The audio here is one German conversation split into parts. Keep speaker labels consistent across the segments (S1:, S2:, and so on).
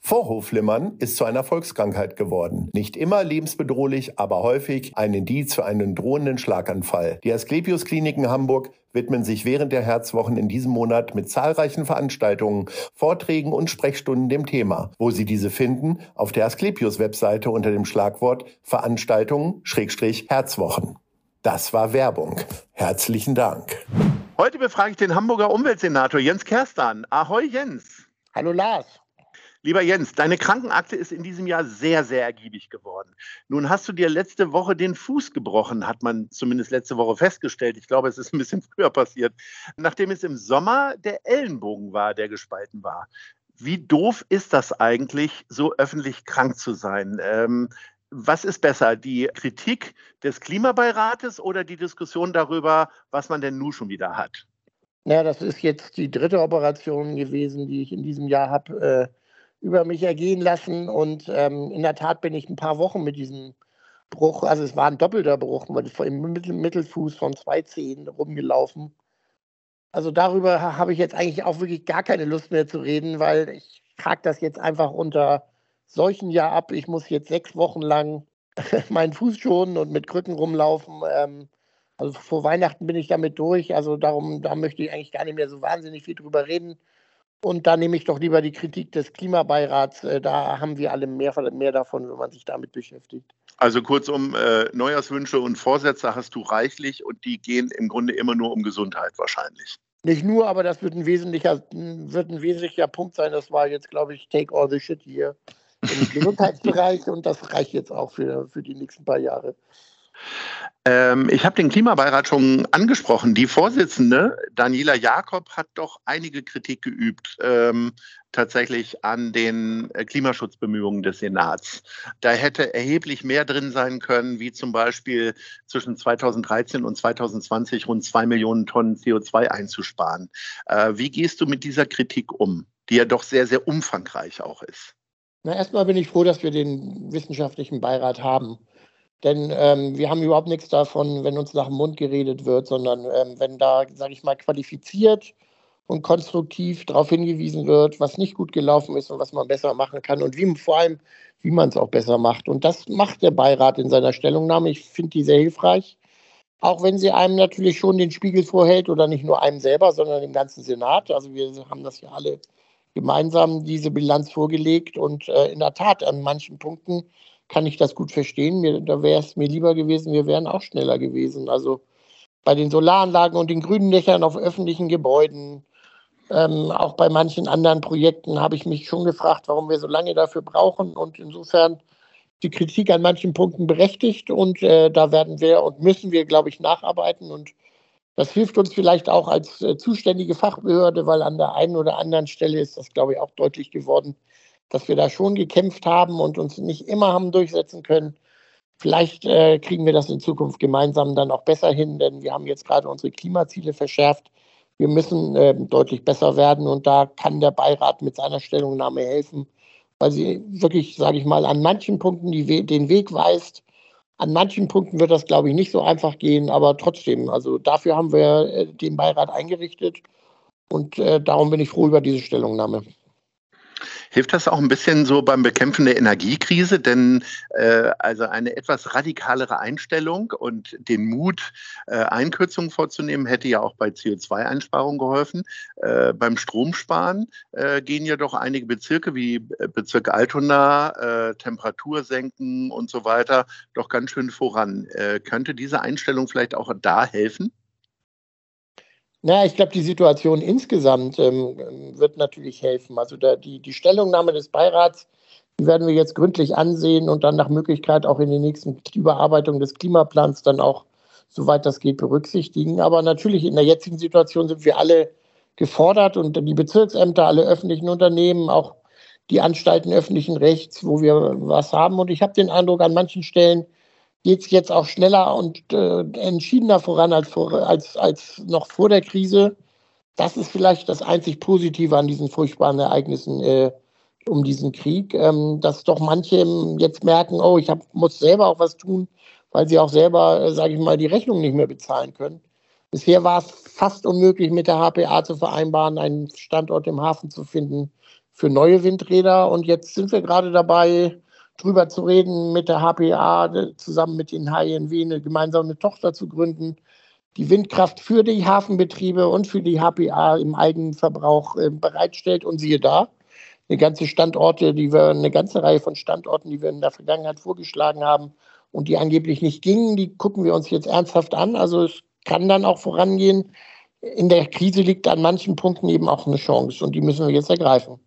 S1: Vorhofflimmern ist zu einer Volkskrankheit geworden. Nicht immer lebensbedrohlich, aber häufig ein Indiz für einen drohenden Schlaganfall. Die Asklepios Kliniken Hamburg widmen sich während der Herzwochen in diesem Monat mit zahlreichen Veranstaltungen, Vorträgen und Sprechstunden dem Thema. Wo Sie diese finden? Auf der Asklepios Webseite unter dem Schlagwort Veranstaltungen Schrägstrich Herzwochen. Das war Werbung. Herzlichen Dank.
S2: Heute befrage ich den Hamburger Umweltsenator Jens Kerstan. Ahoi Jens.
S3: Hallo Lars.
S2: Lieber Jens, deine Krankenakte ist in diesem Jahr sehr, sehr ergiebig geworden. Nun hast du dir letzte Woche den Fuß gebrochen, hat man zumindest letzte Woche festgestellt. Ich glaube, es ist ein bisschen früher passiert, nachdem es im Sommer der Ellenbogen war, der gespalten war. Wie doof ist das eigentlich, so öffentlich krank zu sein? Ähm, was ist besser, die Kritik des Klimabeirates oder die Diskussion darüber, was man denn nun schon wieder hat?
S3: Ja, das ist jetzt die dritte Operation gewesen, die ich in diesem Jahr habe. Äh über mich ergehen lassen. Und ähm, in der Tat bin ich ein paar Wochen mit diesem Bruch, also es war ein doppelter Bruch, im Mittel Mittelfuß von zwei Zehen rumgelaufen. Also darüber habe ich jetzt eigentlich auch wirklich gar keine Lust mehr zu reden, weil ich trage das jetzt einfach unter solchen Jahr ab. Ich muss jetzt sechs Wochen lang meinen Fuß schonen und mit Krücken rumlaufen. Ähm, also vor Weihnachten bin ich damit durch. Also darum, da möchte ich eigentlich gar nicht mehr so wahnsinnig viel drüber reden. Und da nehme ich doch lieber die Kritik des Klimabeirats. Äh, da haben wir alle mehr, mehr davon, wenn man sich damit beschäftigt.
S2: Also kurzum, äh, Neujahrswünsche und Vorsätze hast du reichlich und die gehen im Grunde immer nur um Gesundheit wahrscheinlich.
S3: Nicht nur, aber das wird ein wesentlicher, wird ein wesentlicher Punkt sein. Das war jetzt, glaube ich, Take All the Shit hier im Gesundheitsbereich und das reicht jetzt auch für, für die nächsten paar Jahre.
S2: Ähm, ich habe den Klimabeirat schon angesprochen. Die Vorsitzende, Daniela Jakob, hat doch einige Kritik geübt, ähm, tatsächlich an den äh, Klimaschutzbemühungen des Senats. Da hätte erheblich mehr drin sein können, wie zum Beispiel zwischen 2013 und 2020 rund zwei Millionen Tonnen CO2 einzusparen. Äh, wie gehst du mit dieser Kritik um, die ja doch sehr, sehr umfangreich auch ist?
S3: Na, erstmal bin ich froh, dass wir den wissenschaftlichen Beirat haben. Denn ähm, wir haben überhaupt nichts davon, wenn uns nach dem Mund geredet wird, sondern ähm, wenn da, sage ich mal, qualifiziert und konstruktiv darauf hingewiesen wird, was nicht gut gelaufen ist und was man besser machen kann und wie vor allem, wie man es auch besser macht. Und das macht der Beirat in seiner Stellungnahme. Ich finde die sehr hilfreich. Auch wenn sie einem natürlich schon den Spiegel vorhält oder nicht nur einem selber, sondern dem ganzen Senat. Also wir haben das ja alle gemeinsam diese Bilanz vorgelegt und äh, in der Tat an manchen Punkten kann ich das gut verstehen. Mir, da wäre es mir lieber gewesen, wir wären auch schneller gewesen. Also bei den Solaranlagen und den grünen Dächern auf öffentlichen Gebäuden, ähm, auch bei manchen anderen Projekten habe ich mich schon gefragt, warum wir so lange dafür brauchen. Und insofern die Kritik an manchen Punkten berechtigt und äh, da werden wir und müssen wir, glaube ich, nacharbeiten. Und das hilft uns vielleicht auch als äh, zuständige Fachbehörde, weil an der einen oder anderen Stelle ist das, glaube ich, auch deutlich geworden, dass wir da schon gekämpft haben und uns nicht immer haben durchsetzen können. Vielleicht äh, kriegen wir das in Zukunft gemeinsam dann auch besser hin, denn wir haben jetzt gerade unsere Klimaziele verschärft. Wir müssen äh, deutlich besser werden und da kann der Beirat mit seiner Stellungnahme helfen, weil sie wirklich, sage ich mal, an manchen Punkten die, den Weg weist. An manchen Punkten wird das, glaube ich, nicht so einfach gehen, aber trotzdem, also dafür haben wir äh, den Beirat eingerichtet und äh, darum bin ich froh über diese Stellungnahme.
S2: Hilft das auch ein bisschen so beim Bekämpfen der Energiekrise? Denn äh, also eine etwas radikalere Einstellung und den Mut, äh, Einkürzungen vorzunehmen, hätte ja auch bei CO2-Einsparungen geholfen. Äh, beim Stromsparen äh, gehen ja doch einige Bezirke wie äh, Bezirk Altona, äh, Temperatur und so weiter doch ganz schön voran. könnte diese Einstellung vielleicht auch da helfen?
S3: Ja, ich glaube, die Situation insgesamt ähm, wird natürlich helfen. Also da, die, die Stellungnahme des Beirats, die werden wir jetzt gründlich ansehen und dann nach Möglichkeit auch in den nächsten Überarbeitung des Klimaplans dann auch, soweit das geht, berücksichtigen. Aber natürlich in der jetzigen Situation sind wir alle gefordert und die Bezirksämter, alle öffentlichen Unternehmen, auch die Anstalten öffentlichen Rechts, wo wir was haben. Und ich habe den Eindruck, an manchen Stellen geht es jetzt auch schneller und äh, entschiedener voran als, vor, als, als noch vor der Krise. Das ist vielleicht das einzig Positive an diesen furchtbaren Ereignissen äh, um diesen Krieg, ähm, dass doch manche jetzt merken, oh, ich hab, muss selber auch was tun, weil sie auch selber, äh, sage ich mal, die Rechnung nicht mehr bezahlen können. Bisher war es fast unmöglich, mit der HPA zu vereinbaren, einen Standort im Hafen zu finden für neue Windräder. Und jetzt sind wir gerade dabei, drüber zu reden, mit der HPA zusammen mit den HNW eine gemeinsame Tochter zu gründen, die Windkraft für die Hafenbetriebe und für die HPA im Eigenverbrauch äh, bereitstellt. Und siehe da, eine ganze Standorte, die wir, eine ganze Reihe von Standorten, die wir in der Vergangenheit vorgeschlagen haben und die angeblich nicht gingen, die gucken wir uns jetzt ernsthaft an. Also es kann dann auch vorangehen. In der Krise liegt an manchen Punkten eben auch eine Chance und die müssen wir jetzt ergreifen.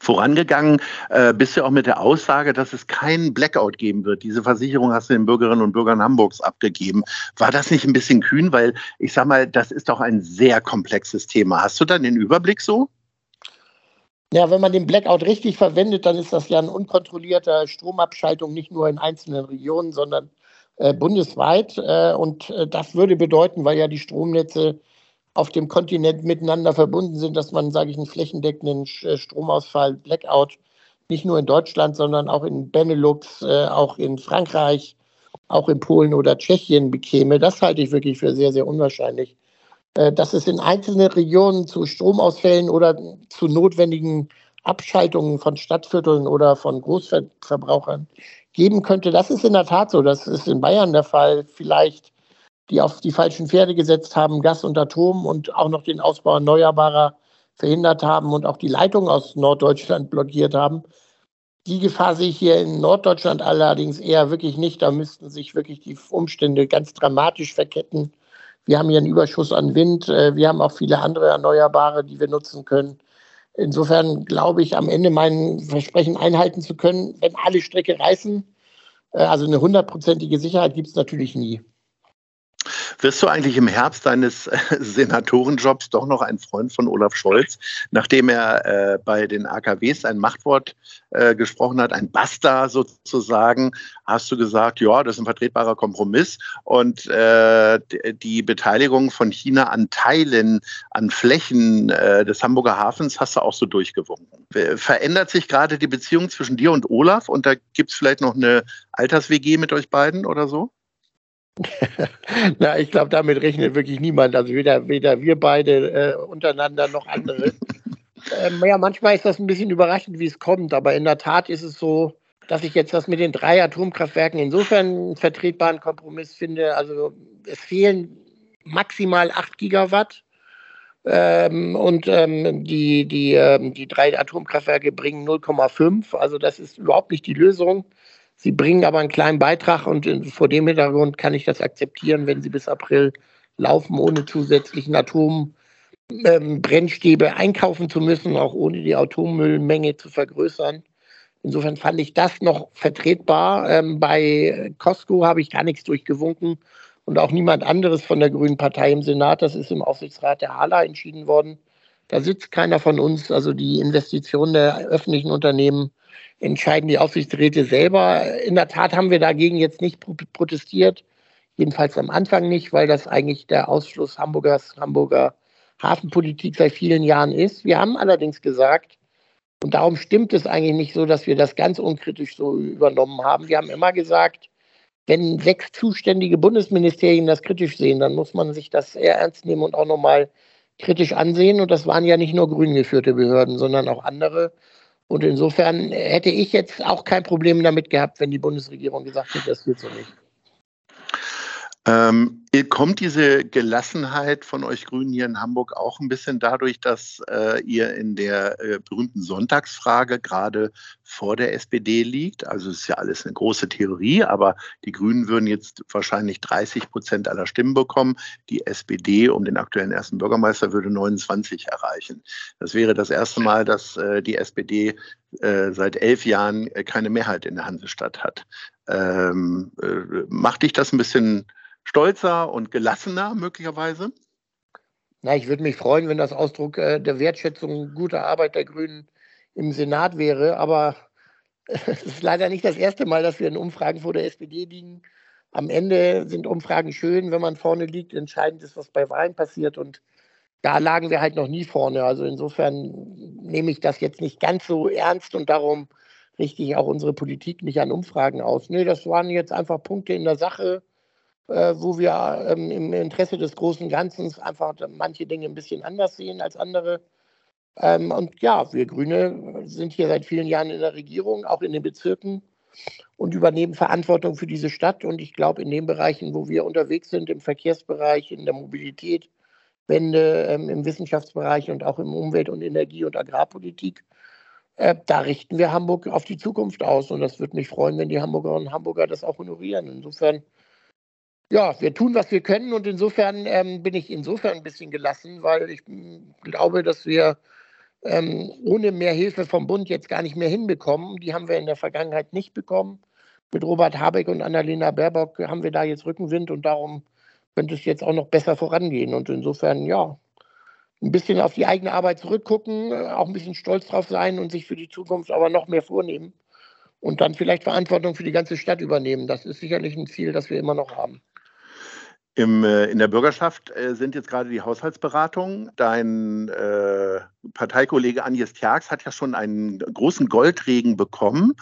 S2: Vorangegangen äh, bist du auch mit der Aussage, dass es keinen Blackout geben wird. Diese Versicherung hast du den Bürgerinnen und Bürgern Hamburgs abgegeben. War das nicht ein bisschen kühn? Weil ich sag mal, das ist doch ein sehr komplexes Thema. Hast du dann den Überblick so?
S3: Ja, wenn man den Blackout richtig verwendet, dann ist das ja eine unkontrollierte Stromabschaltung nicht nur in einzelnen Regionen, sondern äh, bundesweit. Äh, und äh, das würde bedeuten, weil ja die Stromnetze auf dem Kontinent miteinander verbunden sind, dass man, sage ich, einen flächendeckenden äh, Stromausfall, Blackout, nicht nur in Deutschland, sondern auch in Benelux, äh, auch in Frankreich, auch in Polen oder Tschechien bekäme. Das halte ich wirklich für sehr, sehr unwahrscheinlich. Äh, dass es in einzelnen Regionen zu Stromausfällen oder zu notwendigen Abschaltungen von Stadtvierteln oder von Großverbrauchern geben könnte. Das ist in der Tat so. Das ist in Bayern der Fall. Vielleicht die auf die falschen Pferde gesetzt haben, Gas und Atom und auch noch den Ausbau erneuerbarer verhindert haben und auch die Leitung aus Norddeutschland blockiert haben. Die Gefahr sehe ich hier in Norddeutschland allerdings eher wirklich nicht. Da müssten sich wirklich die Umstände ganz dramatisch verketten. Wir haben hier einen Überschuss an Wind. Äh, wir haben auch viele andere Erneuerbare, die wir nutzen können. Insofern glaube ich, am Ende mein Versprechen einhalten zu können, wenn alle Strecke reißen. Äh, also eine hundertprozentige Sicherheit gibt es natürlich nie.
S2: Wirst du eigentlich im Herbst deines äh, Senatorenjobs doch noch ein Freund von Olaf Scholz, nachdem er äh, bei den AKWs ein Machtwort äh, gesprochen hat, ein Basta sozusagen, hast du gesagt, ja, das ist ein vertretbarer Kompromiss und äh, die Beteiligung von China an Teilen, an Flächen äh, des Hamburger Hafens hast du auch so durchgewunken. Verändert sich gerade die Beziehung zwischen dir und Olaf und da gibt es vielleicht noch eine Alters-WG mit euch beiden oder so?
S3: Na, ich glaube, damit rechnet wirklich niemand. Also weder, weder wir beide äh, untereinander noch andere. ähm, ja, manchmal ist das ein bisschen überraschend, wie es kommt, aber in der Tat ist es so, dass ich jetzt das mit den drei Atomkraftwerken insofern einen vertretbaren Kompromiss finde. Also es fehlen maximal 8 Gigawatt. Ähm, und ähm, die, die, ähm, die drei Atomkraftwerke bringen 0,5. Also das ist überhaupt nicht die Lösung. Sie bringen aber einen kleinen Beitrag und vor dem Hintergrund kann ich das akzeptieren, wenn Sie bis April laufen, ohne zusätzlichen Atombrennstäbe ähm, einkaufen zu müssen, auch ohne die Atommüllmenge zu vergrößern. Insofern fand ich das noch vertretbar. Ähm, bei Costco habe ich gar nichts durchgewunken und auch niemand anderes von der Grünen Partei im Senat. Das ist im Aufsichtsrat der HALA entschieden worden. Da sitzt keiner von uns. Also die Investitionen der öffentlichen Unternehmen entscheiden die Aufsichtsräte selber. In der Tat haben wir dagegen jetzt nicht protestiert, jedenfalls am Anfang nicht, weil das eigentlich der Ausschluss Hamburgers, Hamburger Hafenpolitik seit vielen Jahren ist. Wir haben allerdings gesagt, und darum stimmt es eigentlich nicht so, dass wir das ganz unkritisch so übernommen haben. Wir haben immer gesagt, wenn sechs zuständige Bundesministerien das kritisch sehen, dann muss man sich das eher ernst nehmen und auch nochmal kritisch ansehen. Und das waren ja nicht nur grün geführte Behörden, sondern auch andere. Und insofern hätte ich jetzt auch kein Problem damit gehabt, wenn die Bundesregierung gesagt hätte, das geht so nicht.
S2: Ähm, kommt diese Gelassenheit von euch Grünen hier in Hamburg auch ein bisschen dadurch, dass äh, ihr in der äh, berühmten Sonntagsfrage gerade vor der SPD liegt? Also es ist ja alles eine große Theorie, aber die Grünen würden jetzt wahrscheinlich 30 Prozent aller Stimmen bekommen. Die SPD um den aktuellen ersten Bürgermeister würde 29 erreichen. Das wäre das erste Mal, dass äh, die SPD äh, seit elf Jahren keine Mehrheit in der Hansestadt hat. Ähm, äh, macht dich das ein bisschen stolzer und gelassener möglicherweise?
S3: Na, ich würde mich freuen, wenn das Ausdruck äh, der Wertschätzung guter Arbeit der Grünen im Senat wäre. Aber es ist leider nicht das erste Mal, dass wir in Umfragen vor der SPD liegen. Am Ende sind Umfragen schön, wenn man vorne liegt. Entscheidend ist, was bei Wahlen passiert. Und da lagen wir halt noch nie vorne. Also insofern nehme ich das jetzt nicht ganz so ernst und darum richte ich auch unsere Politik nicht an Umfragen aus. Nee, das waren jetzt einfach Punkte in der Sache, wo wir ähm, im Interesse des großen Ganzen einfach manche Dinge ein bisschen anders sehen als andere. Ähm, und ja, wir Grüne sind hier seit vielen Jahren in der Regierung, auch in den Bezirken und übernehmen Verantwortung für diese Stadt. Und ich glaube, in den Bereichen, wo wir unterwegs sind, im Verkehrsbereich, in der Mobilität, Wende, ähm, im Wissenschaftsbereich und auch im Umwelt- und Energie- und Agrarpolitik, äh, da richten wir Hamburg auf die Zukunft aus. Und das würde mich freuen, wenn die Hamburgerinnen und Hamburger das auch honorieren. Insofern, ja, wir tun, was wir können. Und insofern ähm, bin ich insofern ein bisschen gelassen, weil ich glaube, dass wir ähm, ohne mehr Hilfe vom Bund jetzt gar nicht mehr hinbekommen. Die haben wir in der Vergangenheit nicht bekommen. Mit Robert Habeck und Annalena Baerbock haben wir da jetzt Rückenwind und darum könnte es jetzt auch noch besser vorangehen. Und insofern, ja, ein bisschen auf die eigene Arbeit zurückgucken, auch ein bisschen stolz drauf sein und sich für die Zukunft aber noch mehr vornehmen und dann vielleicht Verantwortung für die ganze Stadt übernehmen. Das ist sicherlich ein Ziel, das wir immer noch haben.
S2: Im, äh, in der Bürgerschaft äh, sind jetzt gerade die Haushaltsberatungen. Dein äh, Parteikollege Agnes Tjax hat ja schon einen großen Goldregen bekommen.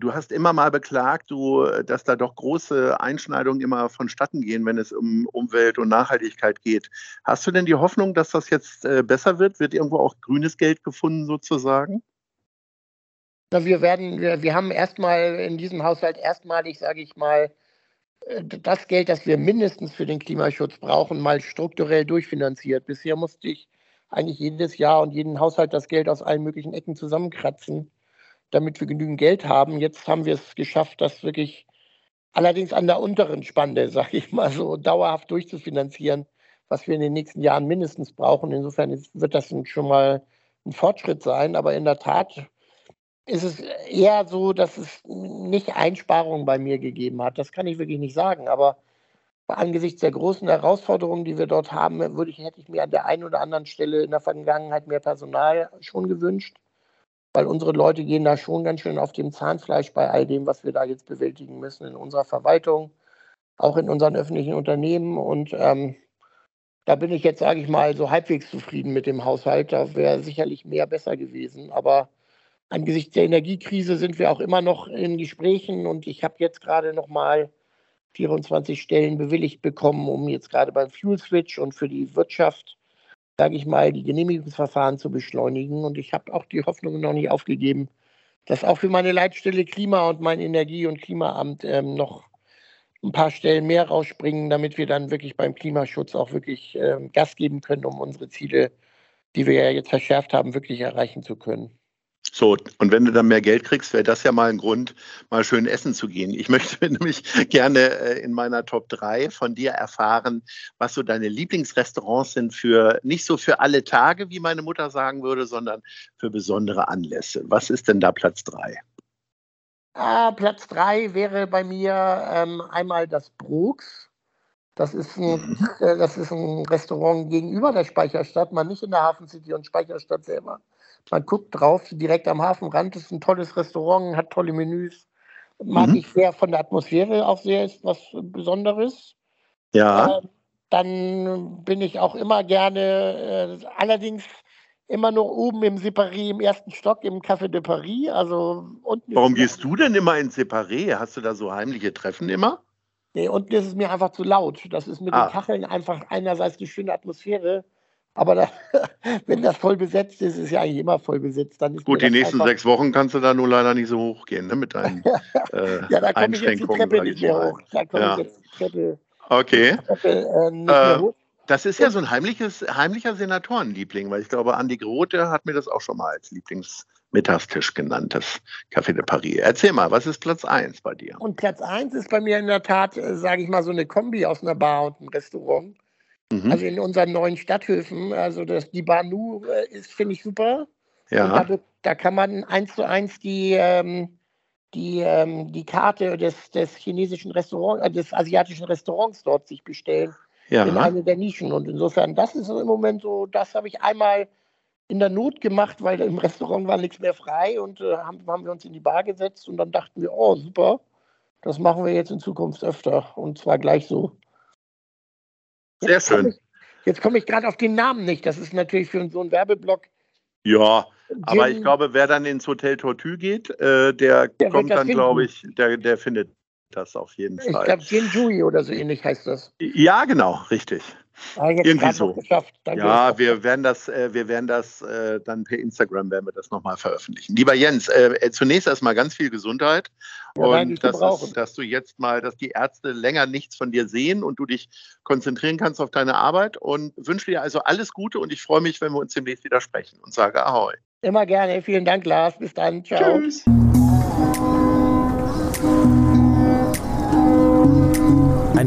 S2: Du hast immer mal beklagt, du, dass da doch große Einschneidungen immer vonstatten gehen, wenn es um Umwelt und Nachhaltigkeit geht. Hast du denn die Hoffnung, dass das jetzt äh, besser wird? Wird irgendwo auch grünes Geld gefunden sozusagen?
S3: Na, wir werden, wir, wir haben erstmal in diesem Haushalt erstmalig, sage ich mal, das Geld, das wir mindestens für den Klimaschutz brauchen, mal strukturell durchfinanziert. Bisher musste ich eigentlich jedes Jahr und jeden Haushalt das Geld aus allen möglichen Ecken zusammenkratzen, damit wir genügend Geld haben. Jetzt haben wir es geschafft, das wirklich allerdings an der unteren Spanne, sage ich mal so, dauerhaft durchzufinanzieren, was wir in den nächsten Jahren mindestens brauchen. Insofern wird das schon mal ein Fortschritt sein. Aber in der Tat ist es eher so, dass es nicht Einsparungen bei mir gegeben hat. Das kann ich wirklich nicht sagen. Aber angesichts der großen Herausforderungen, die wir dort haben, würde ich, hätte ich mir an der einen oder anderen Stelle in der Vergangenheit mehr Personal schon gewünscht. Weil unsere Leute gehen da schon ganz schön auf dem Zahnfleisch bei all dem, was wir da jetzt bewältigen müssen in unserer Verwaltung, auch in unseren öffentlichen Unternehmen. Und ähm, da bin ich jetzt, sage ich mal, so halbwegs zufrieden mit dem Haushalt. Da wäre sicherlich mehr besser gewesen. Aber Angesichts der Energiekrise sind wir auch immer noch in Gesprächen und ich habe jetzt gerade noch mal 24 Stellen bewilligt bekommen, um jetzt gerade beim Fuel Switch und für die Wirtschaft, sage ich mal, die Genehmigungsverfahren zu beschleunigen. Und ich habe auch die Hoffnung noch nicht aufgegeben, dass auch für meine Leitstelle Klima und mein Energie- und Klimaamt ähm, noch ein paar Stellen mehr rausspringen, damit wir dann wirklich beim Klimaschutz auch wirklich ähm, Gas geben können, um unsere Ziele, die wir ja jetzt verschärft haben, wirklich erreichen zu können.
S2: So, und wenn du dann mehr Geld kriegst, wäre das ja mal ein Grund, mal schön essen zu gehen. Ich möchte nämlich gerne äh, in meiner Top 3 von dir erfahren, was so deine Lieblingsrestaurants sind für nicht so für alle Tage, wie meine Mutter sagen würde, sondern für besondere Anlässe. Was ist denn da Platz 3?
S3: Ah, Platz 3 wäre bei mir ähm, einmal das Brooks. Das ist, ein, mhm. äh, das ist ein Restaurant gegenüber der Speicherstadt, mal nicht in der Hafen City und Speicherstadt selber. Man guckt drauf, direkt am Hafenrand ist ein tolles Restaurant, hat tolle Menüs. Mag mhm. ich sehr von der Atmosphäre auch sehr, ist was Besonderes.
S2: Ja.
S3: Äh, dann bin ich auch immer gerne, äh, allerdings immer nur oben im Separé im ersten Stock im Café de Paris. Also
S2: unten Warum gehst du denn immer ins Separé? Hast du da so heimliche Treffen immer?
S3: Nee, unten ist es mir einfach zu laut. Das ist mit ah. den Kacheln einfach einerseits eine schöne Atmosphäre aber da, wenn das voll besetzt ist, ist ja eigentlich immer voll besetzt. Dann
S2: Gut, die nächsten sechs Wochen kannst du da nur leider nicht so hochgehen, ne, mit deinen äh, Ja, da komme ich jetzt die Treppe nicht mehr hoch. Da komme ja. ich jetzt die Treppe, okay. Die Treppe äh, äh. Das ist ja so ein heimliches, heimlicher Senatorenliebling, weil ich glaube, Andi Grote hat mir das auch schon mal als Lieblingsmittagstisch genannt, das Café de Paris. Erzähl mal, was ist Platz 1 bei dir?
S3: Und Platz 1 ist bei mir in der Tat, äh, sage ich mal, so eine Kombi aus einer Bar und einem Restaurant. Mhm. Also in unseren neuen Stadthöfen. Also das, die Banu äh, ist, finde ich, super. Ja. Da, da, kann man eins zu eins die, ähm, die, ähm, die Karte des, des chinesischen Restaurants, äh, des asiatischen Restaurants dort sich bestellen. Ja. In eine der Nischen. Und insofern, das ist im Moment so, das habe ich einmal in der Not gemacht, weil im Restaurant war nichts mehr frei und äh, haben, haben wir uns in die Bar gesetzt und dann dachten wir, oh super, das machen wir jetzt in Zukunft öfter und zwar gleich so.
S2: Sehr
S3: komm
S2: schön.
S3: Ich, jetzt komme ich gerade auf den Namen nicht. Das ist natürlich für so einen Werbeblock.
S2: Ja, aber
S3: Gin-
S2: ich glaube, wer dann ins Hotel Tortue geht, äh, der,
S3: wird
S2: kommt dann, glaube ich, der, der findet das auf jeden
S3: Ich
S2: Fall.
S3: glaube, Gin Jui oder so ähnlich heißt das.
S2: Ja, genau, richtig.
S3: Ah,
S2: Irgendwie so. Ja, wir werden das, äh, wir werden das äh, dann per Instagram werden wir das nochmal veröffentlichen. Lieber Jens, äh, äh, zunächst erstmal ganz viel Gesundheit
S3: Ja,
S2: und dass, es, dass du jetzt mal, dass die Ärzte länger nichts von dir sehen und du dich konzentrieren kannst auf deine Arbeit und wünsche dir also alles Gute und ich freue mich, wenn wir uns demnächst wieder sprechen und sage Ahoi.
S3: Immer gerne. Vielen Dank, Lars. Bis dann. Ciao.
S2: Tschüss.